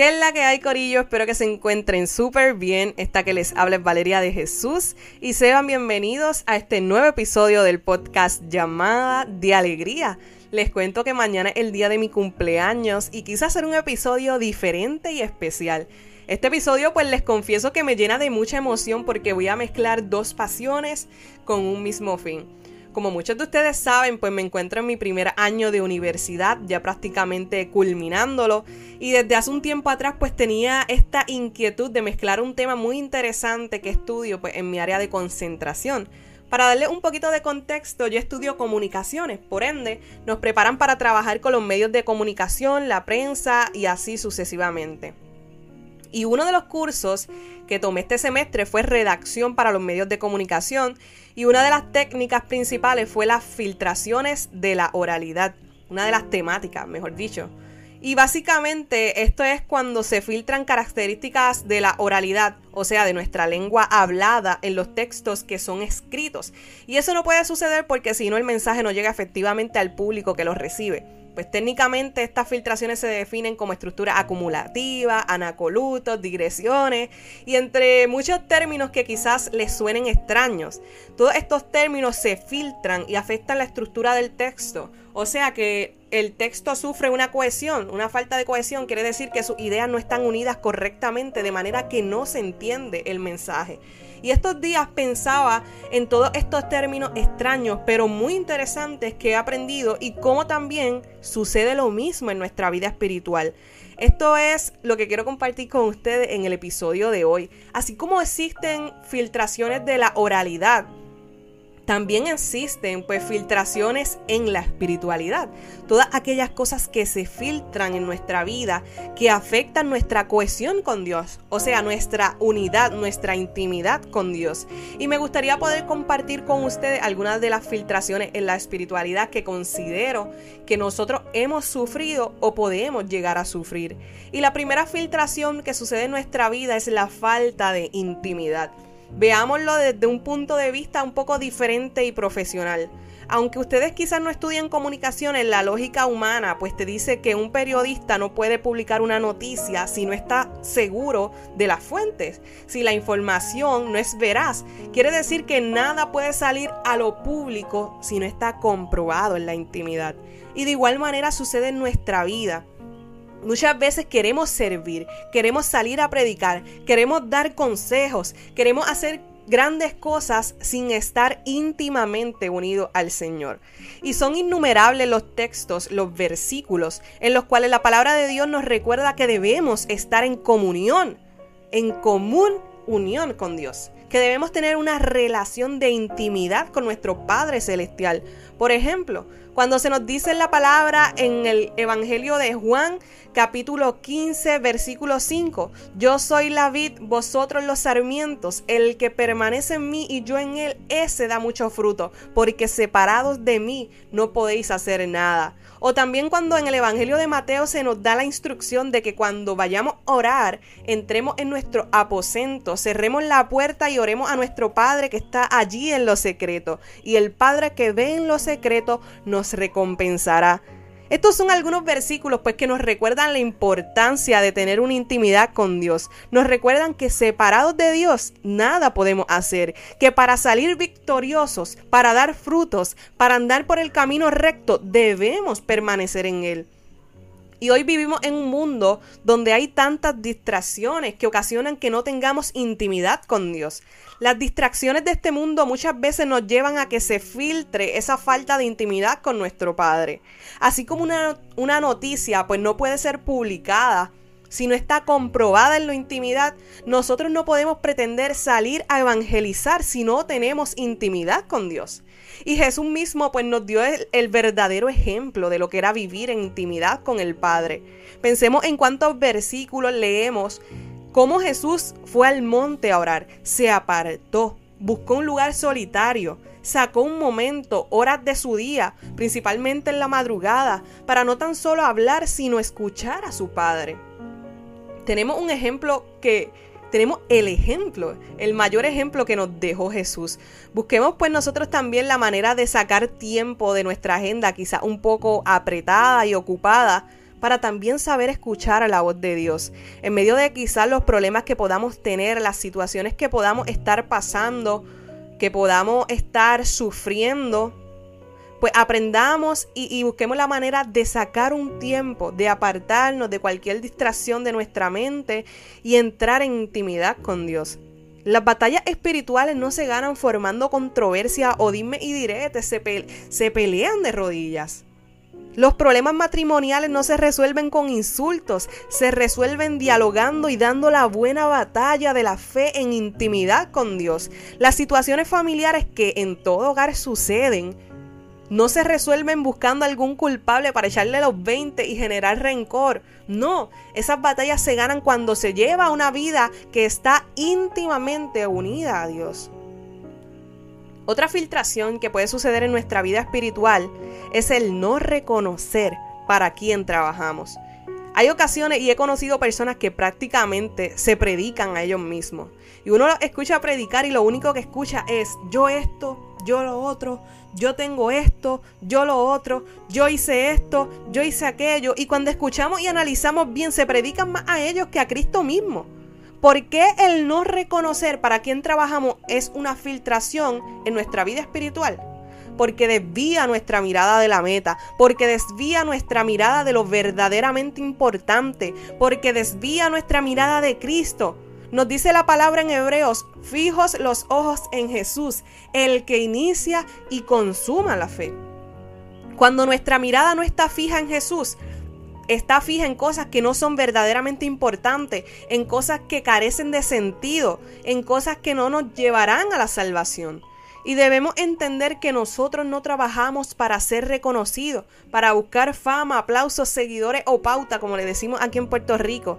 ¿Qué es la que hay, Corillo? Espero que se encuentren súper bien. Esta que les habla es Valeria de Jesús y sean bienvenidos a este nuevo episodio del podcast llamada de Alegría. Les cuento que mañana es el día de mi cumpleaños y quise hacer un episodio diferente y especial. Este episodio pues les confieso que me llena de mucha emoción porque voy a mezclar dos pasiones con un mismo fin. Como muchos de ustedes saben, pues me encuentro en mi primer año de universidad, ya prácticamente culminándolo, y desde hace un tiempo atrás pues tenía esta inquietud de mezclar un tema muy interesante que estudio pues en mi área de concentración. Para darle un poquito de contexto, yo estudio comunicaciones, por ende, nos preparan para trabajar con los medios de comunicación, la prensa y así sucesivamente. Y uno de los cursos que tomé este semestre fue redacción para los medios de comunicación y una de las técnicas principales fue las filtraciones de la oralidad, una de las temáticas, mejor dicho. Y básicamente esto es cuando se filtran características de la oralidad, o sea, de nuestra lengua hablada en los textos que son escritos. Y eso no puede suceder porque si no el mensaje no llega efectivamente al público que lo recibe. Pues técnicamente estas filtraciones se definen como estructura acumulativa, anacolutos, digresiones y entre muchos términos que quizás les suenen extraños. Todos estos términos se filtran y afectan la estructura del texto. O sea que el texto sufre una cohesión, una falta de cohesión quiere decir que sus ideas no están unidas correctamente de manera que no se entiende el mensaje. Y estos días pensaba en todos estos términos extraños, pero muy interesantes que he aprendido y cómo también sucede lo mismo en nuestra vida espiritual. Esto es lo que quiero compartir con ustedes en el episodio de hoy. Así como existen filtraciones de la oralidad, también existen pues filtraciones en la espiritualidad. Todas aquellas cosas que se filtran en nuestra vida que afectan nuestra cohesión con Dios, o sea, nuestra unidad, nuestra intimidad con Dios. Y me gustaría poder compartir con ustedes algunas de las filtraciones en la espiritualidad que considero que nosotros hemos sufrido o podemos llegar a sufrir. Y la primera filtración que sucede en nuestra vida es la falta de intimidad. Veámoslo desde un punto de vista un poco diferente y profesional. Aunque ustedes quizás no estudian comunicación en la lógica humana, pues te dice que un periodista no puede publicar una noticia si no está seguro de las fuentes. Si la información no es veraz, quiere decir que nada puede salir a lo público si no está comprobado en la intimidad. Y de igual manera sucede en nuestra vida. Muchas veces queremos servir, queremos salir a predicar, queremos dar consejos, queremos hacer grandes cosas sin estar íntimamente unidos al Señor. Y son innumerables los textos, los versículos en los cuales la palabra de Dios nos recuerda que debemos estar en comunión, en común unión con Dios, que debemos tener una relación de intimidad con nuestro Padre Celestial. Por ejemplo, cuando se nos dice la palabra en el Evangelio de Juan, capítulo 15, versículo 5, yo soy la vid, vosotros los sarmientos, el que permanece en mí y yo en él, ese da mucho fruto, porque separados de mí no podéis hacer nada. O también cuando en el Evangelio de Mateo se nos da la instrucción de que cuando vayamos a orar, entremos en nuestro aposento, cerremos la puerta y oremos a nuestro Padre que está allí en lo secreto. Y el Padre que ve en lo secreto nos recompensará. Estos son algunos versículos pues que nos recuerdan la importancia de tener una intimidad con Dios. Nos recuerdan que separados de Dios nada podemos hacer, que para salir victoriosos, para dar frutos, para andar por el camino recto, debemos permanecer en Él. Y hoy vivimos en un mundo donde hay tantas distracciones que ocasionan que no tengamos intimidad con Dios. Las distracciones de este mundo muchas veces nos llevan a que se filtre esa falta de intimidad con nuestro Padre. Así como una, una noticia pues no puede ser publicada si no está comprobada en la intimidad, nosotros no podemos pretender salir a evangelizar si no tenemos intimidad con Dios. Y Jesús mismo pues nos dio el, el, verdadero ejemplo de lo que era vivir en intimidad con el Padre. Pensemos en cuántos versículos leemos Cómo Jesús fue al monte a orar, se apartó, buscó un lugar solitario, sacó un momento, horas de su día, principalmente en la madrugada, para no tan solo hablar, sino escuchar a su Padre. Tenemos un ejemplo que tenemos el ejemplo, el mayor ejemplo que nos dejó Jesús. Busquemos pues nosotros también la manera de sacar tiempo de nuestra agenda, quizá un poco apretada y ocupada, para también saber escuchar a la voz de Dios. En medio de quizás los problemas que podamos tener, las situaciones que podamos estar pasando, que podamos estar sufriendo, pues aprendamos y, busquemos la manera de sacar un tiempo, de apartarnos de cualquier distracción de nuestra mente y entrar en intimidad con Dios. Las batallas espirituales no se ganan formando controversia o dime y direte, se, se pelean de rodillas. Los problemas matrimoniales no se resuelven con insultos, se resuelven dialogando y dando la buena batalla de la fe en intimidad con Dios. Las situaciones familiares que en todo hogar suceden no se resuelven buscando algún culpable para echarle los 20 y generar rencor. No, esas batallas se ganan cuando se lleva una vida que está íntimamente unida a Dios. Otra filtración que puede suceder en nuestra vida espiritual es el no reconocer para quién trabajamos. Hay ocasiones y he conocido personas que prácticamente se predican a ellos mismos. Y uno escucha predicar y lo único que escucha es yo esto, yo lo otro, yo tengo esto, yo lo otro, yo hice esto, yo hice aquello. Y cuando escuchamos y analizamos bien, se predican más a ellos que a Cristo mismo. ¿Por qué el no reconocer para quién trabajamos es una filtración en nuestra vida espiritual? Porque desvía nuestra mirada de la meta, porque desvía nuestra mirada de lo verdaderamente importante, porque desvía nuestra mirada de Cristo. Nos dice la palabra en Hebreos, fijos los ojos en Jesús, el que inicia y consuma la fe. Cuando nuestra mirada no está fija en Jesús, está fija en cosas que no son verdaderamente importantes, en cosas que carecen de sentido, en cosas que no nos llevarán a la salvación. Y debemos entender que nosotros no trabajamos para ser reconocidos, para buscar fama, aplausos, seguidores o pauta, como le decimos aquí en Puerto Rico.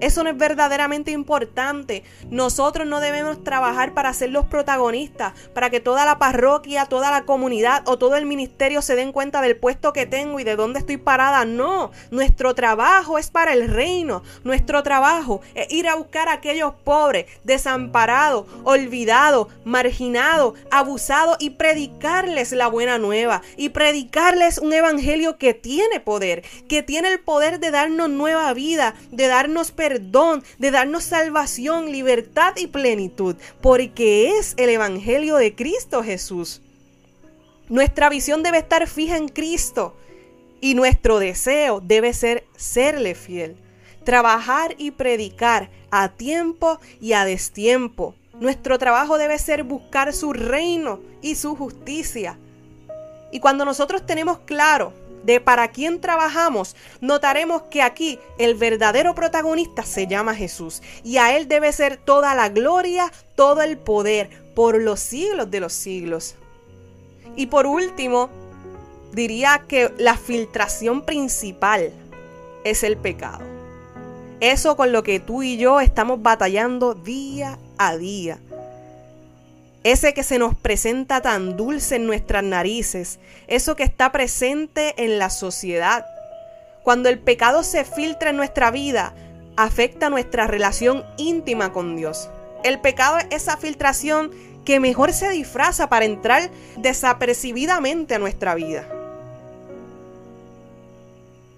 Eso no es verdaderamente importante. Nosotros no debemos trabajar para ser los protagonistas, para que toda la parroquia, toda la comunidad o todo el ministerio se den cuenta del puesto que tengo y de dónde estoy parada. No, nuestro trabajo es para el reino. Nuestro trabajo es ir a buscar a aquellos pobres, desamparados, olvidados, marginados, abusados y predicarles la buena nueva y predicarles un evangelio que tiene poder, que tiene el poder de darnos nueva vida, de darnos perdón, de darnos salvación, libertad y plenitud, porque es el Evangelio de Cristo Jesús. Nuestra visión debe estar fija en Cristo y nuestro deseo debe ser serle fiel, trabajar y predicar a tiempo y a destiempo. Nuestro trabajo debe ser buscar su reino y su justicia. Y cuando nosotros tenemos claro de para quién trabajamos, notaremos que aquí el verdadero protagonista se llama Jesús y a Él debe ser toda la gloria, todo el poder por los siglos de los siglos. Y por último, diría que la filtración principal es el pecado. Eso con lo que tú y yo estamos batallando día a día ese que se nos presenta tan dulce en nuestras narices, eso que está presente en la sociedad. Cuando el pecado se filtra en nuestra vida, afecta nuestra relación íntima con Dios. El pecado es esa filtración que mejor se disfraza para entrar desapercibidamente a nuestra vida.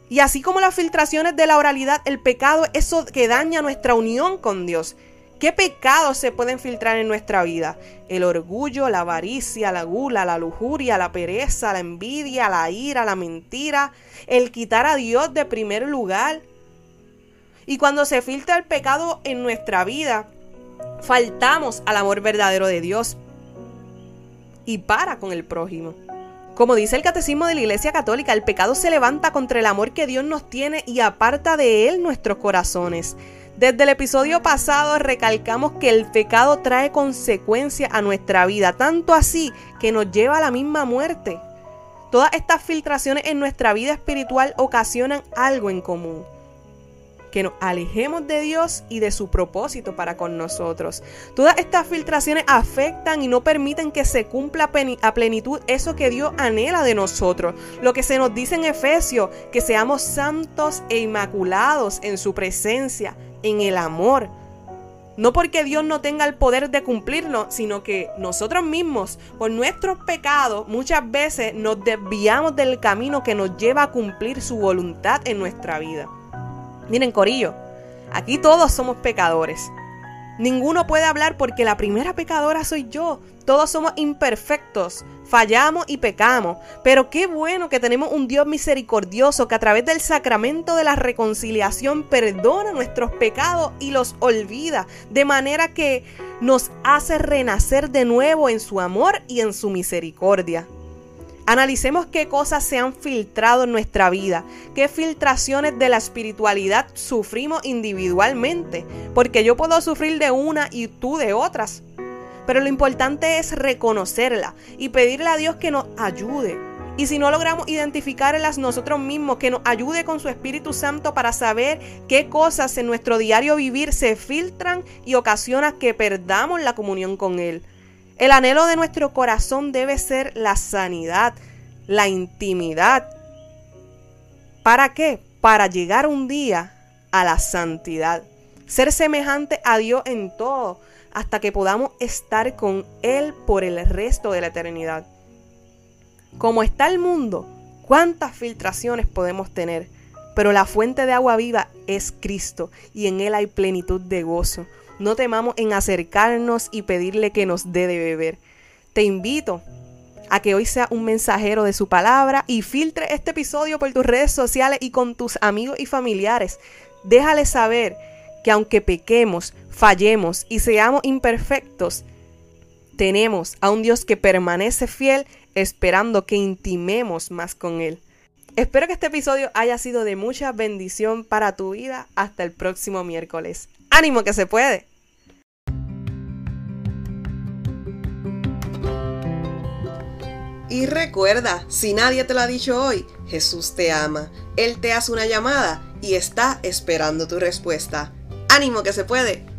Y así como las filtraciones de la oralidad, el pecado es eso que daña nuestra unión con Dios ¿Qué pecados se pueden filtrar en nuestra vida? El orgullo, la avaricia, la gula, la lujuria, la pereza, la envidia, la ira, la mentira, el quitar a Dios de primer lugar. Y cuando se filtra el pecado en nuestra vida, faltamos al amor verdadero de Dios y para con el prójimo. Como dice el catecismo de la Iglesia Católica, el pecado se levanta contra el amor que Dios nos tiene y aparta de él nuestros corazones. Desde el episodio pasado recalcamos que el pecado trae consecuencias a nuestra vida, tanto así que nos lleva a la misma muerte. Todas estas filtraciones en nuestra vida espiritual ocasionan algo en común, que nos alejemos de Dios y de su propósito para con nosotros. Todas estas filtraciones afectan y no permiten que se cumpla a plenitud eso que Dios anhela de nosotros. Lo que se nos dice en Efesios, que seamos santos e inmaculados en su presencia, en el amor. No porque Dios no tenga el poder de cumplirlo, sino que nosotros mismos, por nuestros pecados, muchas veces nos desviamos del camino que nos lleva a cumplir su voluntad en nuestra vida. Miren, Corillo, aquí todos somos pecadores. Ninguno puede hablar porque la primera pecadora soy yo. Todos somos imperfectos, fallamos y pecamos. Pero qué bueno que tenemos un Dios misericordioso que a través del sacramento de la reconciliación perdona nuestros pecados y los olvida. De manera que nos hace renacer de nuevo en su amor y en su misericordia. Analicemos qué cosas se han filtrado en nuestra vida, qué filtraciones de la espiritualidad sufrimos individualmente, porque yo puedo sufrir de una y tú de otras. Pero lo importante es reconocerla y pedirle a Dios que nos ayude. Y si no logramos identificarlas nosotros mismos, que nos ayude con su Espíritu Santo para saber qué cosas en nuestro diario vivir se filtran y ocasionan que perdamos la comunión con Él. El anhelo de nuestro corazón debe ser la sanidad, la intimidad. ¿Para qué? Para llegar un día a la santidad. Ser semejante a Dios en todo, hasta que podamos estar con Él por el resto de la eternidad. Como está el mundo, cuántas filtraciones podemos tener, pero la fuente de agua viva es Cristo y en Él hay plenitud de gozo. No temamos en acercarnos y pedirle que nos dé de beber. Te invito a que hoy sea un mensajero de su palabra y filtre este episodio por tus redes sociales y con tus amigos y familiares. Déjale saber que aunque pequemos, fallemos y seamos imperfectos, tenemos a un Dios que permanece fiel esperando que intimemos más con Él. Espero que este episodio haya sido de mucha bendición para tu vida. Hasta el próximo miércoles. ¡Ánimo que se puede! Y recuerda, si nadie te lo ha dicho hoy, Jesús te ama. Él te hace una llamada y está esperando tu respuesta. ¡Ánimo que se puede!